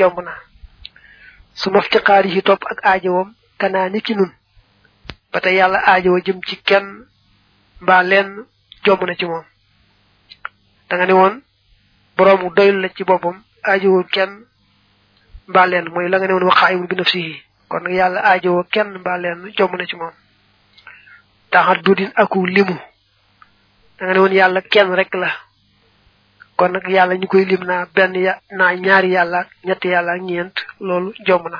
jomb na. Su ma ftiqaari yi topp ak aajowam kanaa ni ki nun. Ba tey yàlla aajowa jëm ci kenn mbaa lenn jomb na ci moom. Da nga ne woon boroomu doyul la ci boppam aajowul kenn mbaa lenn. Mooy la nga bi nafsihi. Kon nag yàlla aajowoo kenn mbaa lenn jomb na ci taxat dudin aku limu. Da nga ne woon yàlla kenn rek la kon nag yàlla ñu koy lim naa benn ya naa ñaari yàlla ñetti yàlla ñeent loolu jomb na.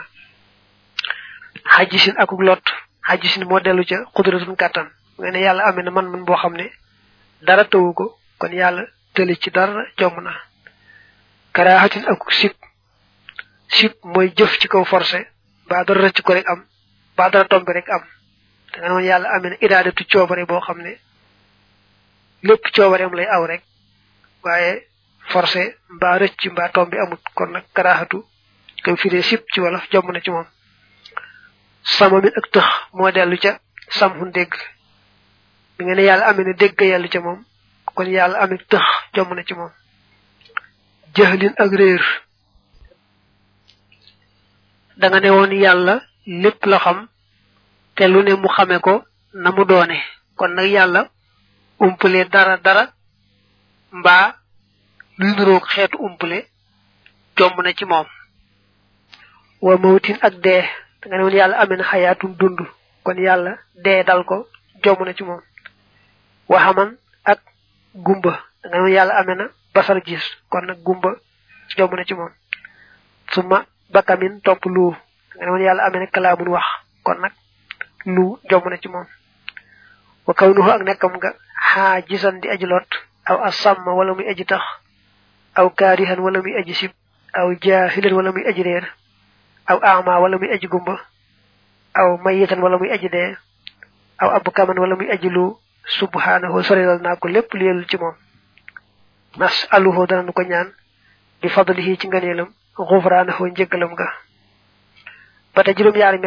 Xajisin akuk lot. Xajisin moo dellu ca xudratun kàttan nga ne yàlla amee na man man boo xam ne dara tawu ko kon yàlla tëli ci dara jomb na. Karaaxatin akuk sib. Sib mooy jëf ci kaw forcé ba dara rëcc ko rek am ba dara tombe rek am. Da nga noonu yàlla amee na iraadatu coobare boo xam ne lépp coobareem lay aw rek waaye forcé mbaa rëcc mbaa tombi amut. Kon nag karaaxatu koy firee sib ci wolof jomb na ci moom. Sama min ak tëx moo dellu ca samhun dégg. Mi nga ne yàlla amee na dégg yàlla ca moom kon yàlla amee tëx jomb na ci moom. Jëxlin ak réer. Da nga ne woon yàlla lépp la xam te lu ne mu xame ko na mu doone. Kon nag yàlla umpale dara dara mbaa luy nuroog xeetu umpale jomb na ci moom. Wa mawtin ak dee da nga ne woon yàlla amee na xayaatum dund kon yàlla dee dal ko jomb na ci moom. Waxaman ak gumba da nga ne woon yàlla amee na basar gis kon nag gumba jomb na ci moom. Suma bakamin topp lu da nga ne woon yàlla amee na kalaamun wax kon nag lu jomb na ci moom. Wa kawnuhu ak nekkam nga xaa gisan di aji lot aw asamma wala tax aw kaarihan wala muy aji sib aw jaahilan wala muy aji réer aw ama wala muy aji gumba. Aw mayitan wala muy aji dee aw abkaman wala muy aji lu. Subhanahu sorilal naa ko lépp lu yelul ci moom. Nas aluhu dana ko ñaan. Bi fadlihi ci ngëneelam xufraanahu njëggalam nga ba te juróom yaari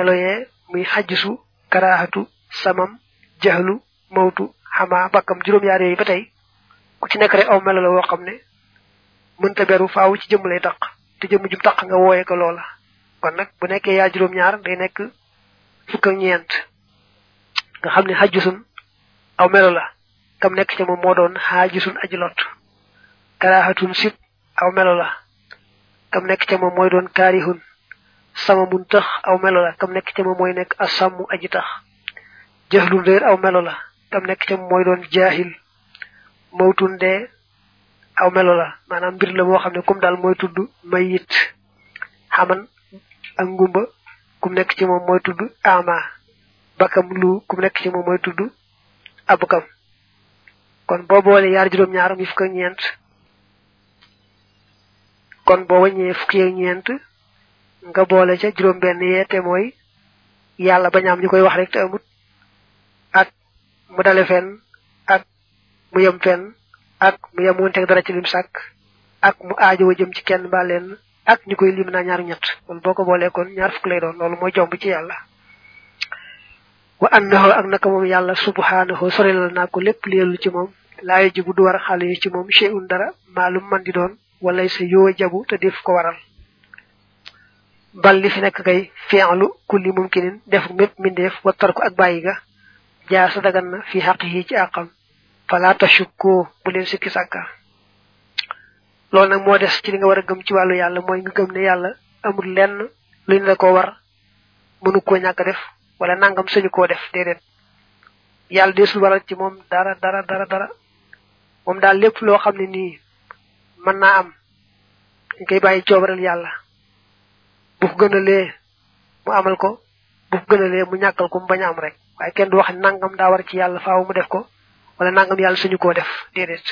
karaahatu samam jaxlu mawtu xama bakkam juróom yaar yooyu ba ku ci rek aw melo la mënta beru faaw ci jëmm lay taq te jëmm jum taq nga wooye ko loola kon nag bu nekkee yaa juróom ñaar day nekk fukk ak ñeent nga xam ne xajjusun aw melo la kam nekk ca moom moo doon xaajisun aji lot karaahatun sib aw melo la kam nekk ca moom mooy doon kaarihun sama mun tax aw melo la kam nekk ca moom mooy nekk asammu aji tax jahlun réer aw melo la kam nekk ca moom mooy doon jaahil mawtun dee aw melo la maanaam mbir la moo xam ne comme daal mooy tudd mayit. Xaman ak ngumba kum nekk ci moom mooy tudd ama. Bakam lu kum nekk ci moom mooy tudd abukam. Kon boo boole yaar juróom-ñaar mi fukk ak kon boo wàññee fukki ak ñeent nga boole ca juróom-benn yee te mooy yàlla bañaam ñu koy wax rek te amut. Ak mu dale fenn ak mu fenn ak mu yem wonteeg dara ci lim sàkk ak mu aajowa jëm ci kenn mbaa leen ak ñu koy lim naa ñaar ñett. Kon boo ko boolee kon ñaar fukk lay doon loolu mooy jomb ci yàlla. Wa annahu ak naka moom subhanahu sorilal naa ko lépp leelu ci moom. Laayo ji bu du war xale ci moom shay'un dara maalum man di doon walay sa yoo jabu te def ko waral. Bal fi nekk kay fi'lu kulli mumkinin def mépp mindeef wattar ko ak bàyyi ga. Jaar sa dagan na fi yi ci àqam fala tashukku bu leen sikki sàkka loolu nag moo des ci li nga war a gëm ci wàllu yàlla mooy nga gëm ne yàlla amul lenn lu ñu la ko war mënu koo ñàkk def wala nangam sañu koo def déedéet yàlla desul waral ci moom dara dara dara dara. Moom daal lépp loo xam ne nii mën naa am. Dañ koy bàyyi yàlla bu ko mu amal ko. Bu ko gënalee mu ñàkkal ko mu bañ am rek waaye kenn du wax nangam daa war ci yàlla faaw mu def ko wala nangam yàlla suñu koo def déedéet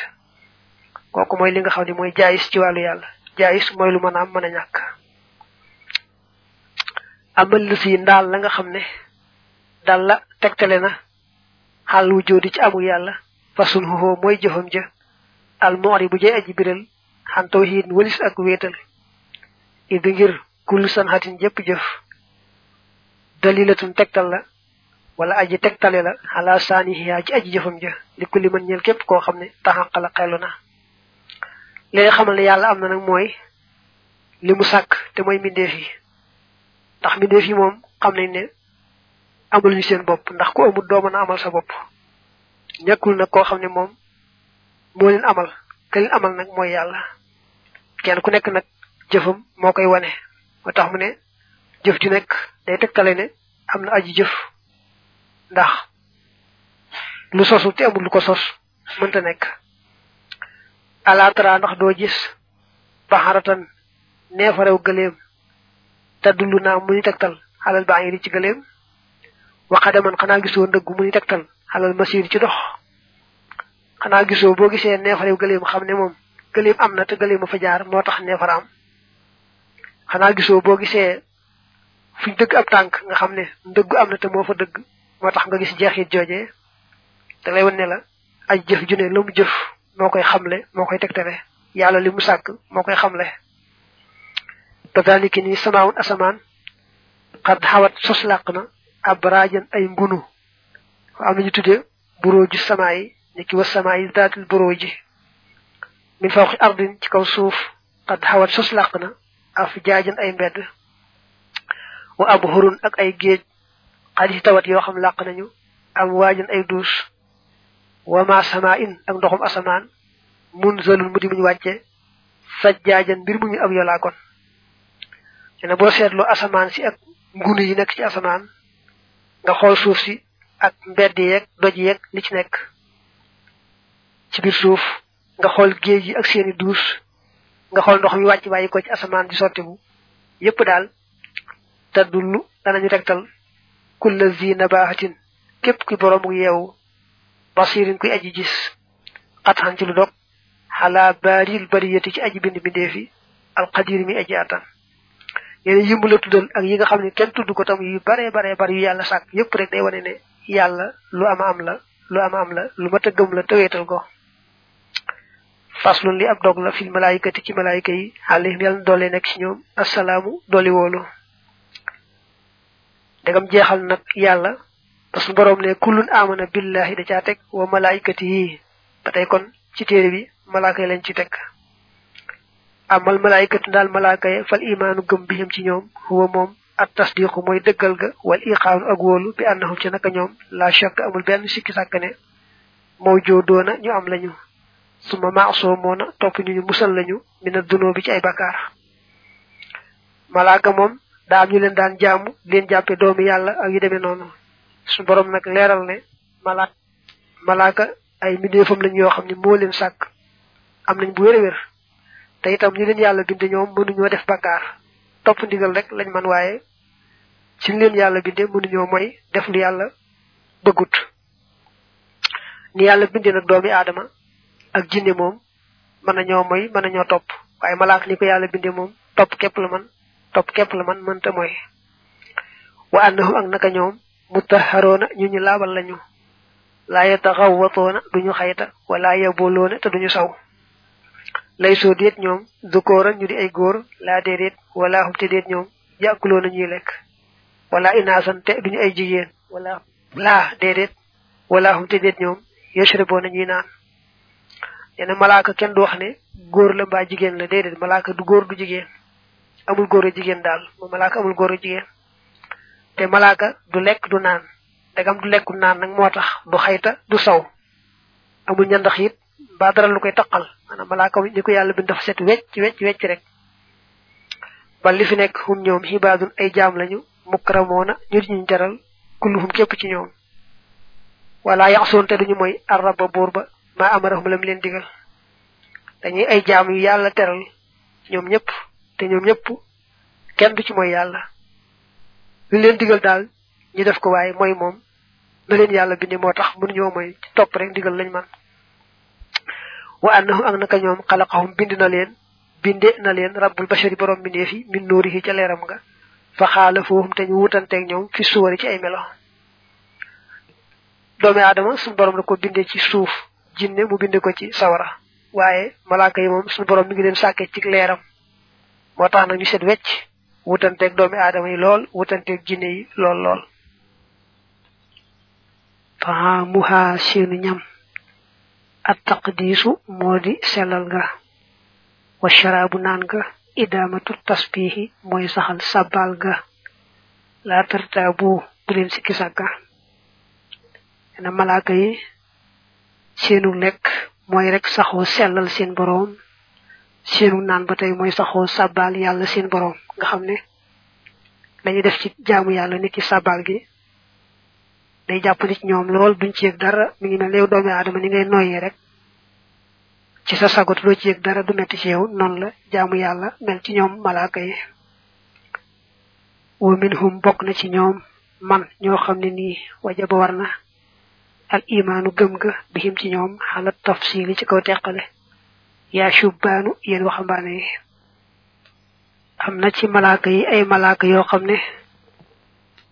kooku mooy li nga xam ne mooy jaayis ci wàllu yàlla jaayis mooy lu mën a am mën a ñàkk amal lu si ndaal la nga xam ne dal la tegtale na. Xaal wu ci amul yàlla fasul xuxoo mooy jëfam ja. Al moori bu jay aji biral xan tawxiid walis ak wéetal idi ngir kullu san xatin jëpp jëf. Dalilatun tegtal la wala aji tegtale la xalaa saanihiyaa ci aji jëfam ja. Li kulli mën ñeel képp koo xam ne taxaqala xelu na. Xamal ne yàlla am na li mu sàkk te mooy mbindeef yi. Ndax mbindeef yi moom xam nañ ne amul ñu seen bopp. Ndax ku amul amal sa bopp. Ñàkkul nag koo xam ne moom moo leen amal. Ka leen amal nag mooy yàlla. Kenn ku nekk nag jëfam moo koy wane. Moo tax mu ne jëf ju nekk day tegtale ne am na aji jëf ndax lu sosul te amul lu ko sos mënta nekk alaatara ndax doo gis baxaratan neefarew gëleem te dullu naa mu ni tegtal xalal baa ngi di ci gëleem waxadaman xanaa gisoo ndëggu mu ni tegtal xalal masir ci dox xanaa gisoo boo gisee neefarew gëleem xam ne moom gëleem am. Na te gëleem fa jaar moo tax neefara xanaa gisoo boo gisee fuñ dëgg ab tànk nga xam ne. Ndëggu am na te moo fa dëgg moo tax nga gis jeexit joojee da lay wan ne la ay jëf ju ne la mu jëf moo koy xamle moo koy tegtale. Yàlla li mu sàkk moo koy xamle. Kadaliki ni samaawun asamaan xad xawat sos làq na ab raajan ay ngunu. Am nañu tudde buroo ji samaa yi ni ki wa samaa yi daatil buroo ji min fawqi ardin ci kaw suuf xad xawat sos làq na af jaajan ay mbedd. Wa ab xurun ak ay géej xadis tawat yoo xam làq nañu am waajan ay duus. wa ma sama in ak ndoxum asamaan. mun zalul mu di muñu wàcce. sajjaajan mbir mu ñu ab yolaa kon. Ne boo seetloo asamaan si ak ngunu yi nekk ci asamaan nga xool suuf si ak mbedd yeeg doj yeeg li ci nekk. Ci biir suuf nga xool géej yi ak seeni duus. Nga xool ndox mi wàcc bàyyi ko ci asamaan di sottibu yépp daal te dullu danañu tegtal. Kulla zi nabahatin képp boroomu yeewu basirin kuy aji gis xatxan ci lu dog xalaa baaril bariyati ci aji bind bindeefi alqadir mi aji attan yéen yimb la tuddal ak yi nga xam ne kenn tudd ko tam yu bare bare bari yu yàlla sàkk yépp rek day wane ne yàlla lu ama am la lu ama am la lu mat a gëm la tëweetal ko. Faslun li ab dog la fil malaayikati ci malaayika yi alayhim yàlla doole ci ñoom assalaamu dooli woolu dagam jeexal nag yàlla parce que borom ne kullun amana billahi da caa teg wa ba tey kon ci téere bi malaaka lañ ci teg. Amal malaayikatu daal malaaka yi fal imaanu gëm bihim ci ñoom huwa moom at tasdiqu mooy dëggal ga wal iqaanu ak wóolu bi annahum ci naka ñoom la shakk amul benn sikki sàkk ne moo joodoona ñu am lañu. Suma maasoo moona topp ñu ñu musal lañu mina dunoo bi ci ay bakkaar. Malaaka moom am ñu leen daan jaamu leen jàppe doomi yàlla ak yu demee noonu. Su borom nag leeral ne malaak malaaka ay mbindeefam lañ yoo xam ne moo leen sàkk. Am nañ bu wér te itam ñu leen yàlla binde ñoom mënuñoo def bakkaar. Topp ndigal rek lañ man waaye ci leen yàlla binde mënuñoo mooy def lu yàlla bëggut. Ni yàlla binde nag doomi aadama ak jinne moom mën nañoo mooy mën nañoo topp. Waaye malaak ni ko yàlla binde moom topp képp la man topp képp la man mënta mooy wa annahum ak naka ñoom mutaharoona ñu ñu laabal lañu. Laa yataxawwatoona duñu xayta wala yaboloona te duñu saw. Lay soo déet ñoom dukooran ñu di ay góor laa déedéet wala hum te déet ñoom yàkkuloona ñuy lekk. Ay jigéen wala laa déedéet wala hum te déet ñoom yashraboona ñuy naan. Neena malaaka kenn du wax ne góor la mbaa jigéen la déedéet malaaka du góor du jigéen. Amul góor a jigéen daal mu malaaka amul góor a jigéen. Te malaaka du lekk du naan. Dagam du lekku naan nag moo tax du xayta du saw. Amul ñandax it mbaa dara lu koy taqal. Maanaam malaaka ni ko yàlla bind dafa set wecc wecc wecc rek. Ba li fi nekk hum ñoom ay jaam lañu mukramoona ñu di ñu jaral kulluhum képp ci ñoom. Wala yaxsoon te duñu mooy arraba buur ba maa amarahum lam leen digal. Dañuy ay jaam yu yàlla teral ñoom ñëpp te ñoom ñëpp kenn du ci mooy yàlla. Li leen digal daal ñu def ko waaye mooy moom. Na leen yàlla bindi moo tax mënuñoo mooy topp rek digal lañ man. Wa annahum ak naka ñoom xalaqahum bind na leen binde na leen rabbul bashari borom bindeef yi min nuurihi ca leeram nga fa xaala foohum te ñu wutanteeg ñoom fi suwari ci ay melo. Doomi aadama suñu borom da ko binde ci suuf jinne mu binde ko ci sawara. Waaye malaaka yi moom suñu borom mi ngi leen sàkke ci leeram moo tax nag ñu set wecc wutanteeg doomi aadama yi lool wutanteeg jinne yi lool lool. Fa muha seenu ñam. At taqdiisu moo di sellal nga. Wa sharaabu naan nga. Idamatu tasbihi mooy saxal sabal ga la tartabu bu leen sikki sàkka. Na yi seenu lekk mooy rek saxoo sellal seen boroom seenu naan ba tey mooy saxoo sabal yàlla seen boroom nga xam ne dañuy def ci jaamu yàlla nit ci sabal gi. day jàpp ci ñoom lool duñ ci yëg dara. mi ngi mel yow doomi aadama ni ngay noyyee rek. ci sa sagot doo ci yëg dara du metti ci yow. noonu la jaamu yàlla mel ci ñoom malaaka yi. wa minhum bokk na ci ñoom man ñoo xam ne nii wajaba war na al imaanu gëm ga bihim ci ñoom xalat tafsili ci kaw teqale. Yaa shubbaanu yéen waxambaane yi am na ci malaaka yi ay malaaka yoo xam ne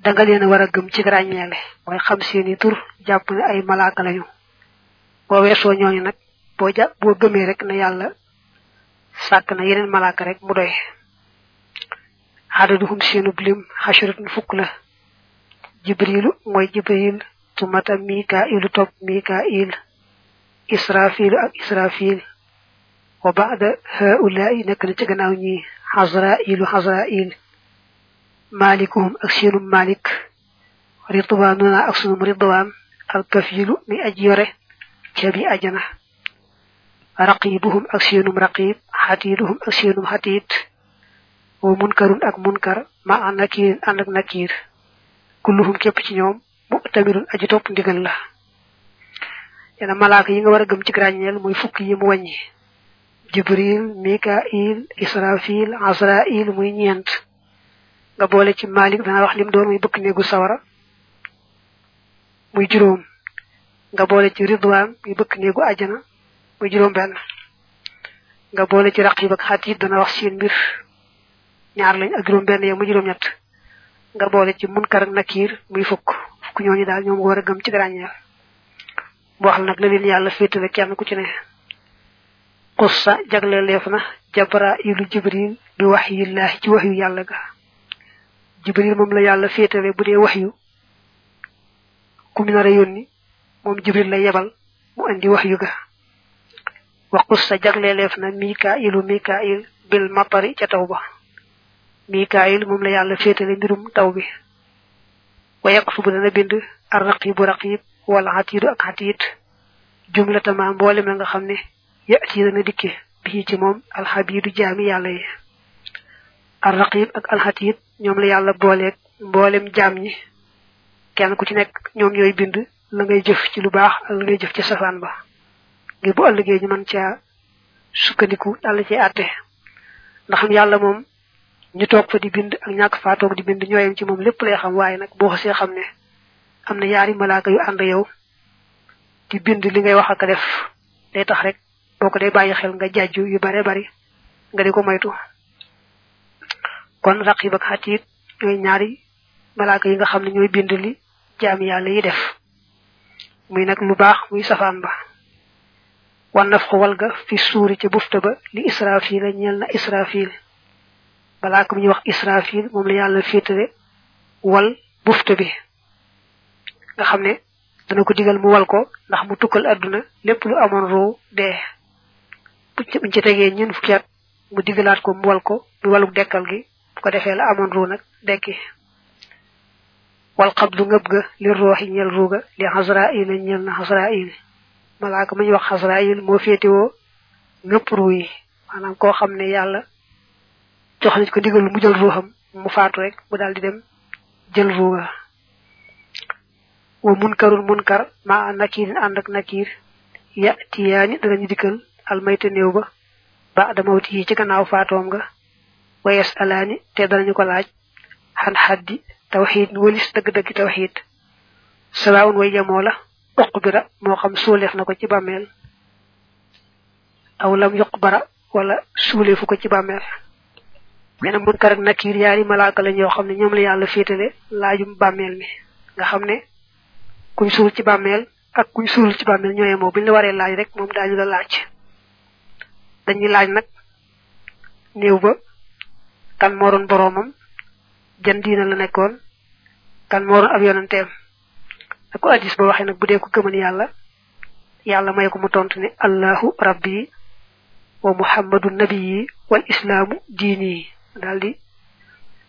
danga leen war a gëm ci ràññeele mooy xam seeni tur jàpp ne ay malaaka lañu. Boo weesoo ñooñu nag boo ja boo gëmee rek na yàlla sàkk na yeneen malaaka rek mu doy. Xadaduhum seenub lim xasharatun fukk la. Jibrilu mooy jibril tumata mikailu topp mikail israfilu ak israfil وبعد هؤلاء نكنت جناوني حزرائيل حزرائيل مالكهم أكسين مالك رضواننا أكسين رضوان الكفيل من أجيره كبي أجنة رقيبهم أكسين رقيب حديدهم أكسين حديد. ومنكر أك منكر مع نكير أنك نكير. كلهم كبتين يوم مؤتمر أجتوب دي الله ملاك ينور جمتك رانيال مويفوكي مواني jibril mikail israfil asrail muy ñeent nga boole ci malik dana wax lim doon muy bëkk néegu sawara. Muy juróom. Nga boole ci ridwan muy bëkk néegu ajana muy juróom benn. Nga boole ci raqib ak xatit dana wax seen mbir. Ñaar lañ ak juróom benn yow muy juróom ñett. Nga boole ci munkar ak nakir muy fukk. Fukk ñooñu daal ñoom war a gëm ci grañeel bu wax nag la leen yàlla féetale kenn ku ci ne qussa jagle leef na jabra ilu jibril bi waxyillahi ci waxyu yàlla ga. Jibril moom la yàlla féetale bu dee waxyu ku mu nar a yónni moom jibril la yebal mu andi waxyu ga. Wa qussa jagle leef na mikailu mikail bil matari ca taw ba. Mikail moom la yàlla féetale mbirum taw bi. Wa yaktubu dana bind ar raqibu raqib wala xatiidu ak xatiit jumlatama mboolem la nga xam ne yati dana dikke bii ci moom alxabidu jaami yàlla yi ar raqib ak alxatiit ñoom la yàlla booleeg mboolem jaam ñi. Kenn ku ci nekk ñoom ñooy bind la ngay jëf ci lu baax la ngay jëf ci safaan ba. Ngir bu ëllëgee ñu mën caa sukkandiku dal ci àtte. Ndax yàlla moom ñu toog fa di bind ak ñàkk faa toog di bind ñooyam ci moom lépp lay xam waaye nag boo xasee xam ne am na yaari malaaka yu ànd yow di bind li ngay wax ak def. Day tax rek boo ko dee bàyyi xel nga jàjju yu bare bari nga di ko moytu. Kon raqib ak xatiit ñooy ñaari malaaka yi nga xam ne ñooy bind li jaam yàlla yi def. Muy nag lu baax muy safaan ba. Wan naf ko wal ga fi suuri ca bufta ba li israfil a ñeel na israfil. Malaaka bu ñuy wax israfil moom la yàlla féetale wal bufta bi. Nga xam ne dana ko digal mu wal ko ndax mu tukkal àdduna lépp lu amoon roo dee. Buñ ci tegee ñun fukki at mu ko wal ko mu waluk dekkal gi. Bu ko defee la dekki. Wal xabdu ngëb ga li rooxi ñel ruuga li xasrail ñel na xasrail malaaka ma ñu wax xasrail moo féetewoo ngëpp ruu yi. Xam ne yàlla jox nañ ko digal mu jël ruuxam mu faatu rek mu daal di dem jël ruuga wa munkarun munkar ma nakirin ànd ak nakir ya tiyaani danañu dikkal almayta néew ba ba da mawti ci gannaaw faatoom nga wa yes alaani te danañu ko laaj xan xaddi tawxiid walis dëgg-dëgg tawxiid sawaawun way yamoo la uqbira moo xam suuleef na ko ci bàmmeel. Aw lam yuqbara wala suuleefu ko ci bàmmeel. Nee na munkar ak nakir yaari malaaka lañ yoo xam ne ñoom la yàlla féetale laajum bàmmeel mi. Nga xam ne kuñ suul ci bàmmeel ak kuñ suul ci bàmmeel ñooye moo buñ la waree laaj rek moom daañu la laaj dañuy laaj nag néew ba kan moo doon boroomam jan diina la nekkoon kan moo doon ab yonanteem ak ko addis ba waxee nag bu dee ko gëmal yàlla yàlla may ko mu tontu ne allahu rabbi wa muhammadu nabiyi wal islaamu diini. Daldi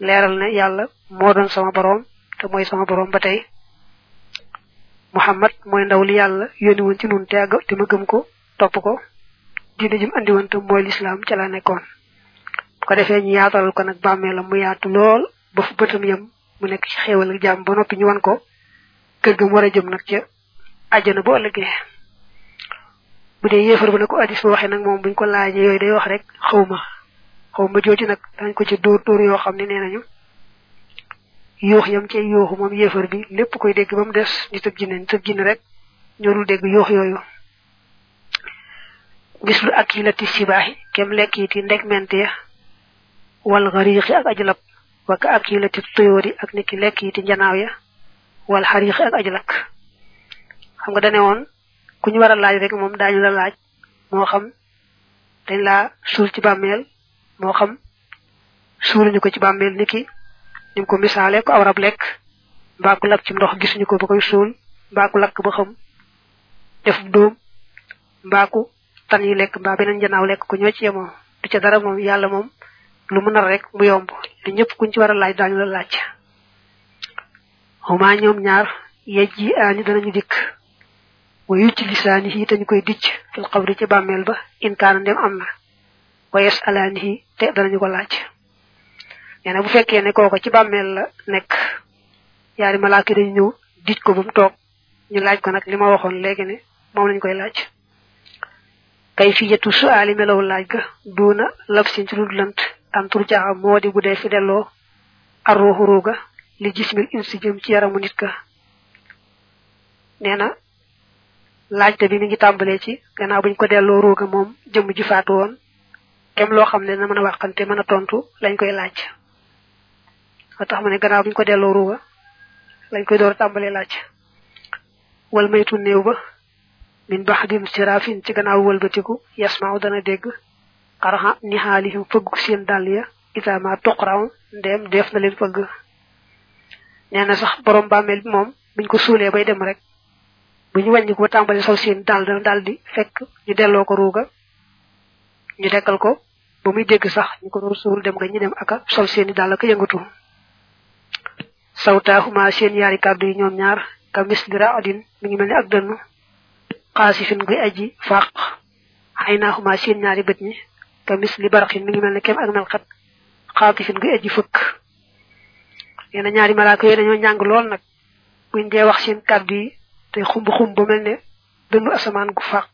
leeral ne yàlla moo sama boroom te mooy sama boroom ba tey. Muhammad mooy ndaw li yàlla yónni woon ci nun te ma gëm ko topp ko diine jim andi woon te mooy lislaam ca la nekkoon. Bu ko defee ñu yaatalal ko nag bàmmeelam mu yaatu lool ba fu bëtam yam mu nekk ci xéewal ak jàmm ba noppi ñu wan ko kër ga mu war a jëm nag ca àjjana bu ëllëgee. Bu dee yéefar bu ne ko addis ba waxee nag moom buñ ko laajee yooyu day wax rek xawma xawma jooju nag dañ ko ci dóor dóor yoo xam ne nee nañu yuux yam cay yuuxu moom yéefar bi lépp koy dégg ba mu des nit jinne nit jinne rek ñoo dul dégg yuux yooyu mislu ak yi lati sibaaxi kem lekk yi ti ndeg mente ya wal xariixi ak ajlab waka ak yi lati tuyóori ak niki lekk yi ti njanaaw ya wal xariixi ak ajlak xam nga dane woon ku ñu war a laaj rek moom daañu la laaj moo xam dañ laa suul ci bàmmeel moo xam suuluñu ko ci bàmmeel niki nim ko misaale ko awrab lekk mbaa ku lakk ci ndox gisuñu ko ba koy suul mbaa ku lakk ba xam def dóom mbaa ku tan yi lekk mbaa beneen janaaw lekk ko ñoo ci yemoo du ca dara moom yàlla moom lu mu nar rek mu yomb. Te ñëpp kuñ ci war a laaj daañu la laaj. Xuma ñoom ñaar yej yi aani danañu dikk. Wa yucc lisaani yi dañu koy dicc fil xabri ci bàmmeel ba inkaana ndem am na. Wa yes alaani yi te danañu ko laaj. Nee bu fekkee ne kooko ci bàmmeel la nekk yaari malaaka dañu ñëw dij ko ba mu ñu laaj ko nag li ma waxoon léegi ne moom lañ koy laaj kay fi yetu suaali melaw laaj ga duuna lab sin ci dul lant. Antur jaaxa moo di bu fi delloo arruuxu ruuga li jismil insi jëm ci yaramu nit ka nee na laajte bi mi ngi tàmbalee ci gannaaw buñ ko delloo ruuga moom jëmm ji faatu woon kem loo xam ne na mën a waxante tontu lañ koy laaj. Ba tax ne gannaaw buñ ko delloo ruuga lañ koy door laaj. Wal maytu néew ba min baxdim sirafin ci gannaaw wëlbatiku yasmaaw dana dégg xaraxa ni xaalihim fëggu seen dàll ya itama tuqraw ndeem def na leen fëgg nee na sax borom bàmmeel bi moom buñ ko suulee bay dem rek bu ñu wàññi ko ba tàmbali sol seen dàll dana daal di fekk ñu delloo ko ruuga ñu dekkal ko ba muy dégg sax ñu ko doon suul dem nga ñu dem aka sol seeni dàll ak yëngatu sawtaahuma seen yaari kàddu yi ñoom ñaar ka misli raadin mi ngi mel ni ak dënnu xaasifin guy aji xay xaynaaxuma seen ñaari bët ñi. Ka misli baraxin mi ngi mel ne kem ak melxat xaatifin guy aji fëkk. Nee ñaari malaaka yooyu dañoo njàng lool nag. Buñ dee wax seen kàddu yi te xumb xumb ba mel ne dënnu asamaan gu faq.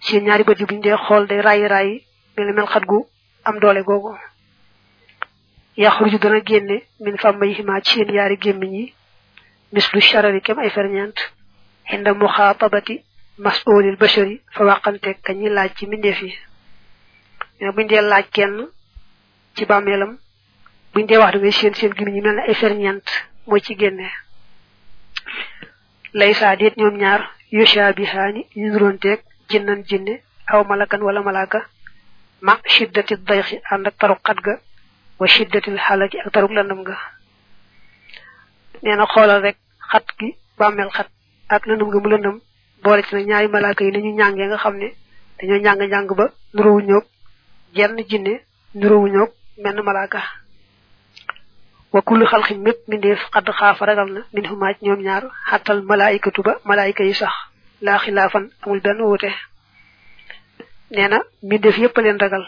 Seen ñaari bët yi buñ dee xool day rayi rayi mel ne gu am doole googu. Yaxruju dana génne min fammayhima ci seen yaari gémmiñ yi. Mislu sharari kem ay ferñeent. Inda muxaatabati masulil bashari fa waxante ka ñi laaj ci mbindeef yi. Mais buñ dee laaj kenn ci bàmmeelam buñ dee wax da ngay seen seen gémmiñ yi mel ay ferñeent mooy ci génne. Lay saa déet ñoom ñaar yushabihaani ñu jinnan jinne aw malakan wala malaka ma shiddati dayxi ànd ak ga wa shiddatil xalaki ak taruk landam ga. Nee na xoolal rek xat gi bàmmeel xat ak lëndëm nga mu boole ci na ñaari malaaka yi ni ñu ñàngee nga xam ne dañoo njàng-njàng ba nuróowu ñoog jenn jinne nuróowu ñoog menn malaaka. Wa kullu xalxin mépp mbindeef xadd xaafa ragal na min xumaaj ñoom ñaar xattal malaayikatu ba malaayika yi sax laa xilaafan amul benn wuute. Nee na mbindeef yépp leen ragal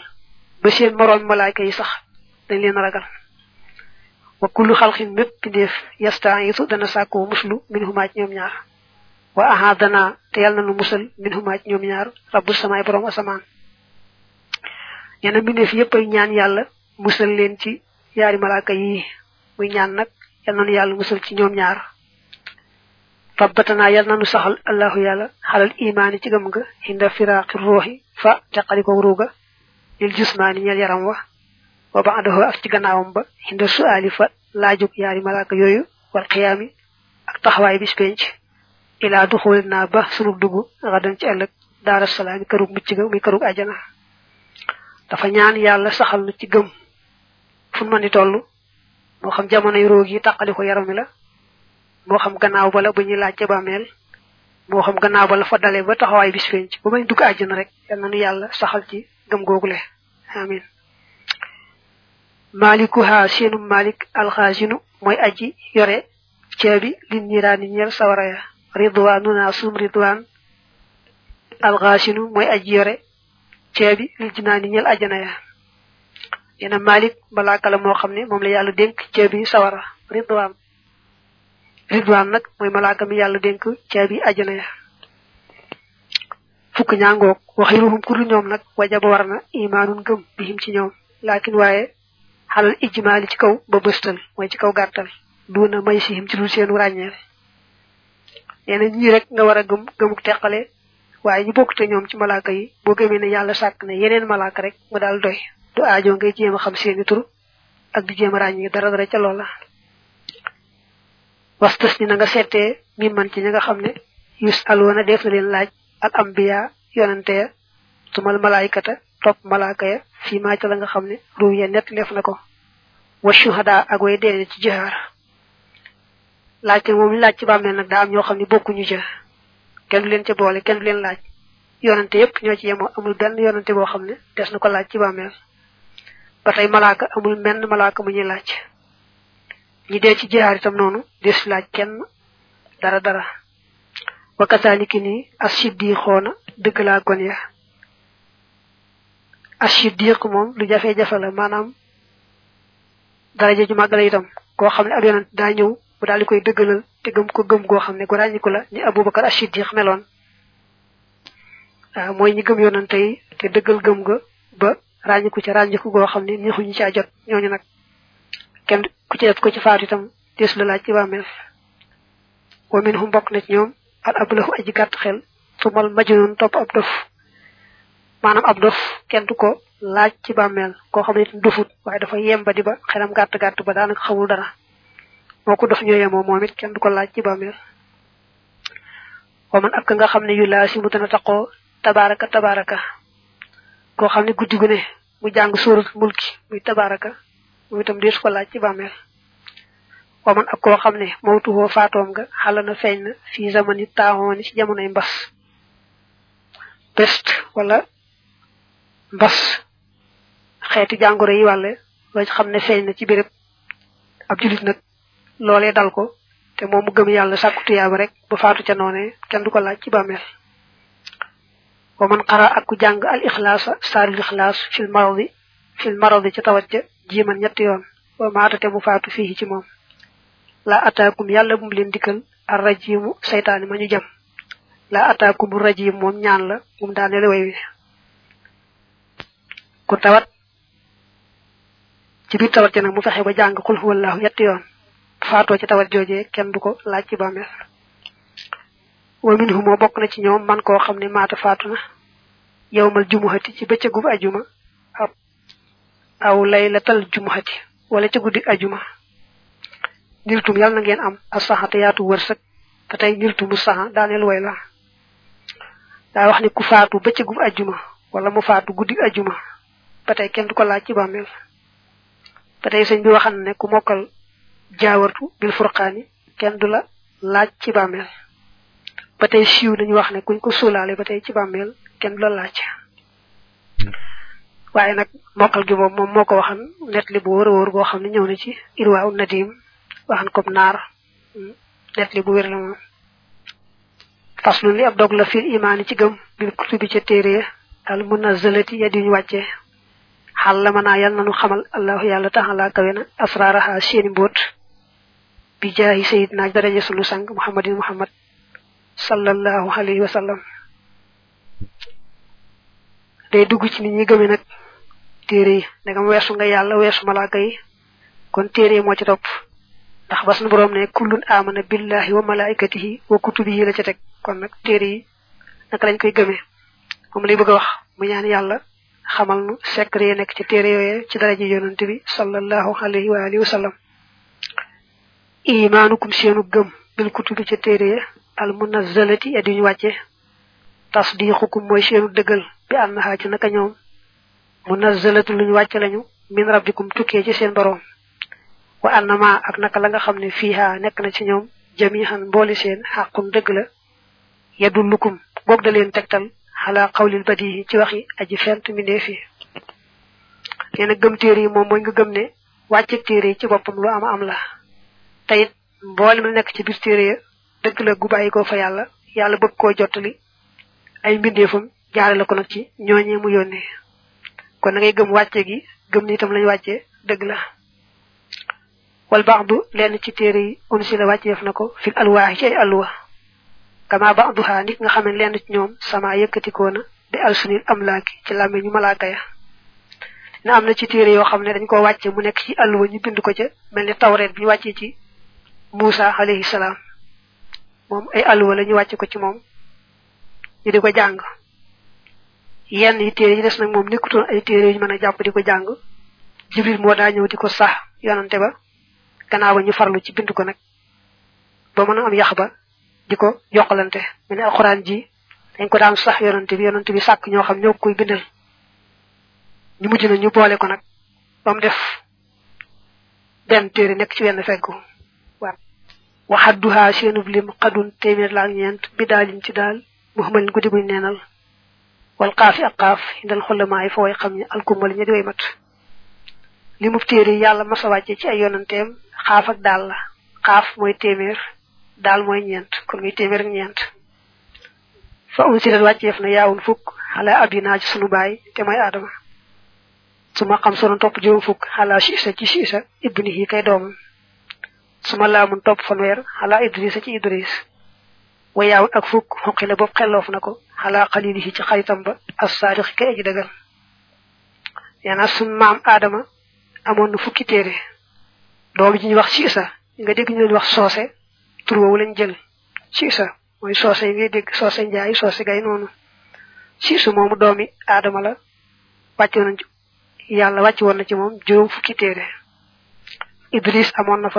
ba seen moroom malaayika yi sax dañ leen ragal. Wa kullu xalxin mépp mbindeef yastaitu dana sàkkoo muslu min xumaaj ñoom ñaar. Wa ahadana te yàlla na nu musal min ci ñoom ñaar rabbu samaay borom asamaan. Ñena mbindeef yépp ay ñaan yàlla musal leen ci yaari malaaka yi. Muy ñaan nag yal nu yàlla musal ci ñoom ñaar. Fabbatana yal na nu saxal allahu yàlla xalal imaani ci gëm nga hinda firaaqi ruuxi fa teqali ko ruuga lil jismaani ñeel yaram wa wa baadahu ak ci gannaawam ba hinda suaali fa laajug yaari malaaka yooyu wal xiyaami ak taxawaay bis ila duxul naa ba sunu dugg xadan ci ëllëg daara salaami kërug mucc ga muy kërug ajana dafa ñaan yàlla saxal nu ci gëm fu di toll moo xam jamonoy roog yi tàqali ko yaram mi la moo xam gannaaw bala bu ñuy laaj ca bàmmeel moo xam gannaaw bala fa dalee ba taxawaay bis penc ba may dugg àjjana rek yal nu yàlla saxal ci gëm googule. Amin malikuha seenu malik alxaasinu mooy aji yore ceebi lin ñiraani ñeel sawara ya. Ridwanuna sum ridwan. Alxaasinu mooy aji yore. Ceebi lil jinaani ñeel ajana ya. Neena malik malaaka la moo xam ne moom la yàlla dénk ceebi sawara. Ridwan. Ridwan nag mooy malaaka mi yàlla dénk ceebi ajana ya. Fukk ñaangoog waxiruhum kuru ñoom nag wajaba war na imaanun bihim ci ñoom. Laakin waaye xalal ijmaali ci kaw ba bëstal mooy ci kaw gàttal. Duuna may sihim ci lu seenu ràññeel neena ñii rek nga war a gëm gëmuk teqale waaye ñu bokk te ñoom ci malaaka yi. Boo gëmee ne yàlla sàkk na yeneen malaaka rek mu daal doy. Du aajo ngay jéem a xam seeni tur ak di jéem a ràññee dara dara ca loola. Wastas ni na nga seetee min man ci ña nga xam ne yus alwoona def na leen laaj al ambiya yonante ya tumal malaayikata topp malaaka ya fii maa ca la nga xam ne ruuya nett lef na ko. Wa shuhada ak way ci jihaar. Laajte moom laaj ci bàmmeel nag daa am ñoo xam ne bokkuñu ca. Kenn du leen ca boole kenn du leen laaj. Yonante yépp ñoo ci yemoo amul benn yonante boo xam ne des na ko laaj ci bàmmeel. Ba tey malaaka amul menn malaaka mu ñuy laaj. Ñi dee ci jihaar itam noonu des laaj kenn dara dara. Wa kasaaliki ni as-siddiqoona dëgg laa gon ya. As-siddiq moom lu jafe-jafe la maanaam daraja ju màgg la itam. Koo xam ne ab yonent daa ñëw mu daal di koy dëggalal te gëm ko gëm goo xam ne gu ràññiku la ni abubakar as-siddiq meloon. Waaw mooy ñi gëm yonante yi te dëggal gëm ga ba ràññiku ca ràññiku goo xam ne neexuñu caa jot ñooñu nag. Kenn ku ci def ko ci faatu itam des la laaj ci bàmmeel wa minhum bokk na ci ñoom al ablahu aji gàtt xel tumal majnun topp ab dof. Maanaam ab dof kenn du ko laaj ci bàmmeel koo xam dofut waaye dafa yemba di ba xelam gàtt gàtt ba daanaka xamul dara moo ko dof ñoo yemoo moom it kenn du ko laaj ci bàmmeel. Wa man ak nga xam ne yu laa si mu dana taqoo tabaraka tabaraka koo xam ne guddi gu ne mu jàng sóorat mulki muy tabaraka moom itam deesu ko laaj ci bàmmeel. Wa man ak koo xam ne mawtuhoo faatoom nga xala na feeñ na fii zamani taaxooni ci jamonoy mbas. Peste wala mbas xeeti jàngoro yi wàlle loo xam ne feeñ na ci béréb ab julit nag loolee dal ko te moom mu gëm yàlla sàkku tuyaaba rek ba faatu ca noone kenn du ko laaj ci bàmmeel. wa man xara ak ku jàng al ixlaasa saaril ixlaas fil maradi fil maradi ca tawat ja jiiman ñetti yoon wa maatate mu faatu fii ci moom. laa ataakum yàlla bu mu leen dikkal ar rajimu saytaani ma ñu jam. laa ataakum rajim moom ñaan la mum daanele way wi. ku tawat ci biir tawat ja nag mu fexe ba jàng xul huwallahu ñetti yoon. Faatoo ci tawat joojee kenn du ko laaj ci bàmmeel. Wa minhu moo bokk na ci ñoom man koo xam ne maata faatu na yowmal jumuhati ci bëccëgub ajuma aw laylatal jumuhati wala ca guddi ajuma niltum yàlla na ngeen am asaxa te yaatu wërsëg te tey niltumu saxa daaneel way la daa wax ni ku faatu bëccëgub ajuma wala mu faatu guddi ajuma ba tey kenn du ko laaj ci bàmmeel. Ba tey sëñ bi waxan ne ku mokkal jaawartu bil furqaani kenn du la laaj ci bàmmeel. Ba tey siiw nañu wax ne kuñ ko suulaale ba tey ci bàmmeel kenn du la laaj. Waaye nag mokkal gi moom moom moo ko waxan net li bu wóor a boo xam ne ñëw na ci irwaa u nadim waxan comme naar. Net li bu wér la moom. Faslu li ab dog la fil imaani ci gëm bil kutubi ca téere al munazzalati ya diñu wàcce. Xal la naa yal nanu xamal allahu yàlla taxalaa kawe na asraaraha seeni mbóot. Bi jaahi sayidna daraja sunu sang muhammadin muhammad sallallahu alayhi wa sallam day dugg ci nit ñi gëme nag téere yi. Ndegam weesu nga yàlla weesu malaaka yi. Kon téere moo ci topp. Ndax bas na boroom ne kullun amana billahi wa malaikatihi wa kutubihi la ca teg. Kon nag téere yi naka lañ koy gëmee moom lay bëgg wax. Mu ñaan yàlla xamal nu secret yi nekk ci téere yooye ci yonent bi sallallahu alayhi wa alihi wa imaanukum seenu gëm bil kutubi ca téere ya al munazzalati ya duñu mooy seenu dëggal bi annaha ci naka ñoom munazzalatu luñu wàcce lañu min rabbikum tukkee ci seen boroom wa annama ak naka la nga xam ne fiiha nekk na ci ñoom jamihan mboole seen xàqun dëgg la yadullukum goog da leen tegtal xalaa xawlil badihi ci waxi aji fent mbindeef fi nee na gëm téere yi moom mooy nga gëm ne wàcce téere yi ci boppam lu am am la. Tayit mboolem la nekk ci biir téere ya dëgg la gu bàyyi fa yàlla yàlla bëgg koo jottali ay mbindeefam jaare la ko nag ci ñooñee mu yónnee. Kon na ngay gëm wàcce gi gëm ni itam lañ wàccee dëgg la. Wal ba'du lenn ci téere yi unsi la wàcceef na ko fil alwaaxi ci ay alwa kama ba'duha nit nga xam ne lenn ci ñoom sama yëkkatikoo na bi alsunil amlaaki ci làmme ñu malaaka ya. Na am na ci téere yoo xam ne dañ koo wàcce mu nekk ci alwa ñu bind ko ca mel ni tawreet bi ñu wàccee ci Muusa alayhi salaam. Moom ay alwa la ñu wàcce ko ci moom. Ñu di ko jàng. Yenn yi téere yi des nag moom nekkutoon ay téere ñu mën a jàpp di ko jàng. Jibril moo daa ñëw di ko sax yonante ba. Gannaaw ba ñu farlu ci bind ko nag. Ba mën a am yax ba di ko yokkalante. Mu ne alxuraan ji dañ ko daan sax yonante bi yonante bi sàkk ñoo xam ñoo koy bindal. Ñu mujj na ñu boole ko nag. Ba def benn téere nekk ci wenn feggu. Waxadduhaa seenub lim xadun téeméer la ñeent bi daalin ci daal muhammadin guddi buñ neenal wal xaafi ak xaaf indal xolamaay fa way xam ñi alkumal ña di way mat. li mu téere yàlla masa wàcce ci ay yonanteem xaaf ak daal la. xaaf mooy téeméer daal mooy ñeent kon muy téeméer ak ñeent. fa un wàcceef na yaawun fukk xala abinaa ci sunu baay te mooy aadama su ma xam sonon topp juróom fukk xala siisa ci siisa ibnihi kay doomam. Su ma laamun topp fanweer xala idrisa ci idris. Wa yaawun ak fukk xoqi la boobu xelloof na ko. Xala xalilihi ci xaritam ba as saadixi kay aji dëggal yaana sun maam aadama amoon na fukki téere. Doom ji ñuy wax siisa nga dégg ñu wax soose tur woowu lañ jël. Siisa mooy soose yi ngay dégg soose njaay soose gay noonu. Siisu moomu doomi aadama la wàcc woon yàlla wàcc na ci fukki idris amoon na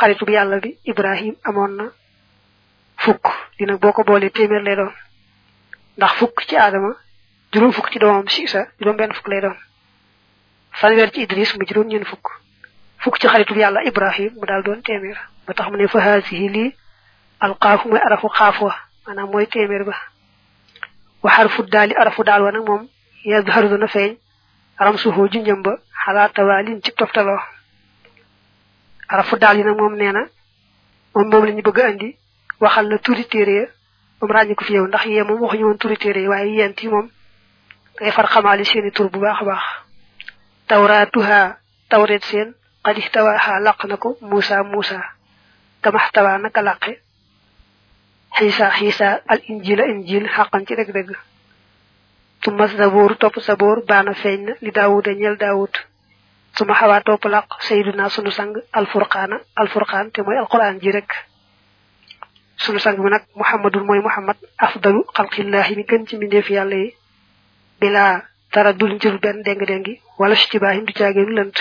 xaritu yàlla bi ibrahim amoon na fukk. Dina boo ko boolee téeméer lay doon. Ndax fukk ci aadama juróom fukk ci doomam siisa juróom benn fukk lay doon. Fanweer ci idris mu juróom ñeen fukk. Fukk ci xaritu yàlla ibrahim mu daal doon téeméer. Ba tax mu fa haasihi arafu xaaf wa maanaam téeméer ba. Wa xarfu daali arafu daal wa nag moom yazharu dana feeñ. Aram suufoo junjëm ba xalaa tawaalin ci toftaloo arafu daal yi nag moom nee na moom moom la ñu bëgg andi. Waxal la turi téere ya moom ràññi ko fi yow. Ndax yee moom waxuñu woon turi téere yi waaye yent yi moom dangay far xamaali seeni tur bu baax baax. Tawraatuha tawreet seen qad ihtawaaha laq na ko muusa muusa. Kamaxtawaa naka laqe xiisa xiisa al injila injil xaqan ci dëgg-dëgg suma saboor topp saboor baana feeñ na li ñel suma xawaa topp laq sayduna sunu sang alfurqaana alfurqaan te mooy alquran ji rek. Sunu sang bi nag muhammadul mooy muhammad afdalu xalqillahi mi gën ci mbindeef yàlla yi. Bilaa dara dul njër benn déng-déngi wala si ci baaxim du caageenu lënt.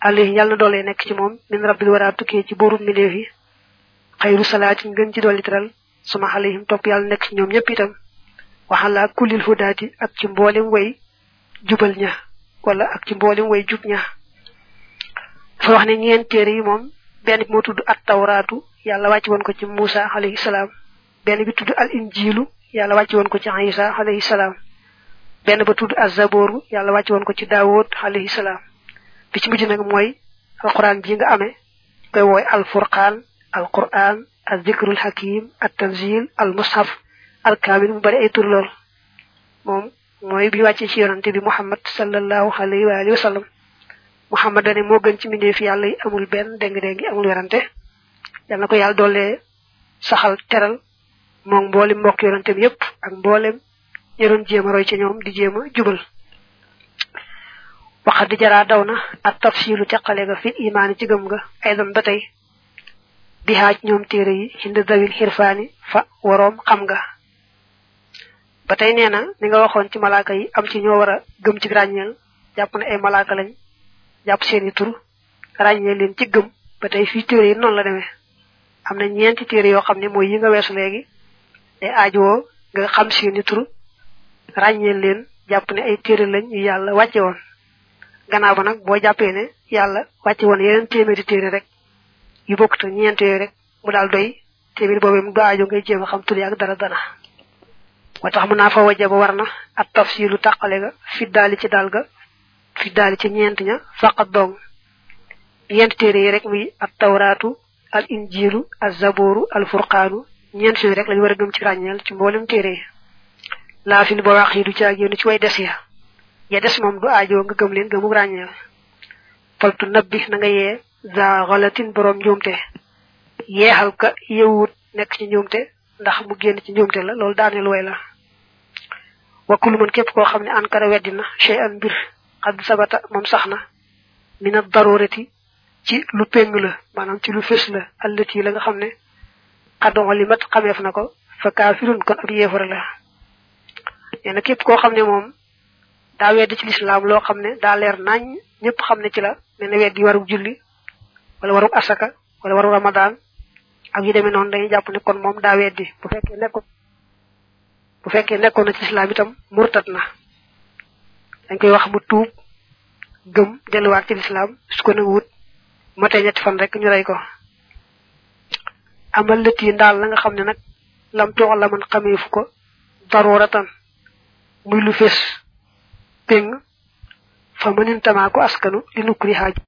Alayhi yàlla na doolee nekk ci moom min rabbil wara tukkee ci booru mbindeef yi. Xayru salaatin ngën ci teral suma alayhim topp yàlla nekk ci ñoom ñëpp itam. Waxala kullil hudaati ak ci mboolem way jubal ña wala ak ci mboolem way jub ña. Dafa wax ne ñeen téere yi moom benn bi moo tudd at tawraatu yàlla wàcc woon ko ci Muusa alayhi salaam. Benn bi tudd al injilu yàlla wàcc woon ko ci Isa alayhi salaam. Benn ba tudd az-zabooru yàlla wàcc woon ko ci Daawud alayhi salaam. Bi ci mujj nag mooy alquran ji nga amee koy wooy al furqaan al quran al zikrul hakim at tanzil al mushaf al kaamil mu bari ay tur lool. Moom mooy bi wàccee ci yonante bi muhammad sallallahu alayhi wa alihi wa sallam. Muhammad dane moo gën ci mbindeef yàlla yi amul benn déng-déngi amul werante. Yal na ko yàlla doole saxal teral moom mboolem mbokk yonante bi yépp ak mboolem ñi doon jéem a roy ci ñoom di jéem a jubal. Waxat di jaraa daw na ak tafsilu teqale ga fi imaani ci gëm nga ay doon ba tey. Bi haaj ñoom téere yi hind dawil xirfaani fa waroom xam nga ba tey nee na ni nga waxoon ci malaaka yi am ci ñoo war a gëm ci ràññeel jàpp ne ay malaaka lañ jàpp seeni tur ràññeel leen ci gëm. Ba tey fii téere yi noonu la demee. Am na ñeenti téere yoo xam ne mooy yi nga weesu léegi. Day aajowoo nga xam seeni tur ràññeel leen jàpp ne ay téere lañ yu yàlla wàcce woon. Gannaaw ba nag boo jàppee ne yàlla wàcce woon yeneen téeméeri téere rek yu bokk te ñeent yooyu rek mu daal doy téeméeri boobee mu du aajo ngay jéem a xam tur ak dara dara. Wa tax mu naa fa wajaba war na at tafsilu tàqale ga fi daali ci daal ga fi daali ci ñeent ña faqat dong. Ñeent téere yi rek muy at tawraatu al injilu al zabooru al furqaanu ñeent yooyu rek lañu war a ci ràññeel ci mboolem téere yi. Laa fi ba wax yi du caag yéen ci way des ya. Ya des moom du aajoo nga gëm leen gëmu ràññeel. Faltu nabbi na nga yee za xalatin borom njuumte. Yeexal ka yewut nekk ci njuumte ndax mu génn ci njuumte la loolu daaneel way la. Wakkulu man képp koo xam ne ankara weddina chey an mbir xad sabata moom sax na min ad ci lu péng la maanaam ci lu fés la allati la nga xam ne xadon li mat xameef na ko fa kaafirun kon ab yéefara la. Képp koo xam ne moom daa weddi ci lislaam loo xam ne daa leer nañ ñëpp xam ne ci la nee na weddi warug julli wala warug asaka wala waru ramadan ak yu demee noonu dañuy jàpp ne kon moom daa weddi bu fekkee nekkoon bu fekkee nekkoon na ci lislaam itam murtat na. Dañ koy wax mu tuub gëm delluwaat ci lislaam su ko nanguwut matee ñetti fan rek ñu rey ko. Amal yi ndaal la nga xam ne lam toox la man xamee fu ko daruratan muy lu fés péng fa mënin tamaa ko askanu li nukkuri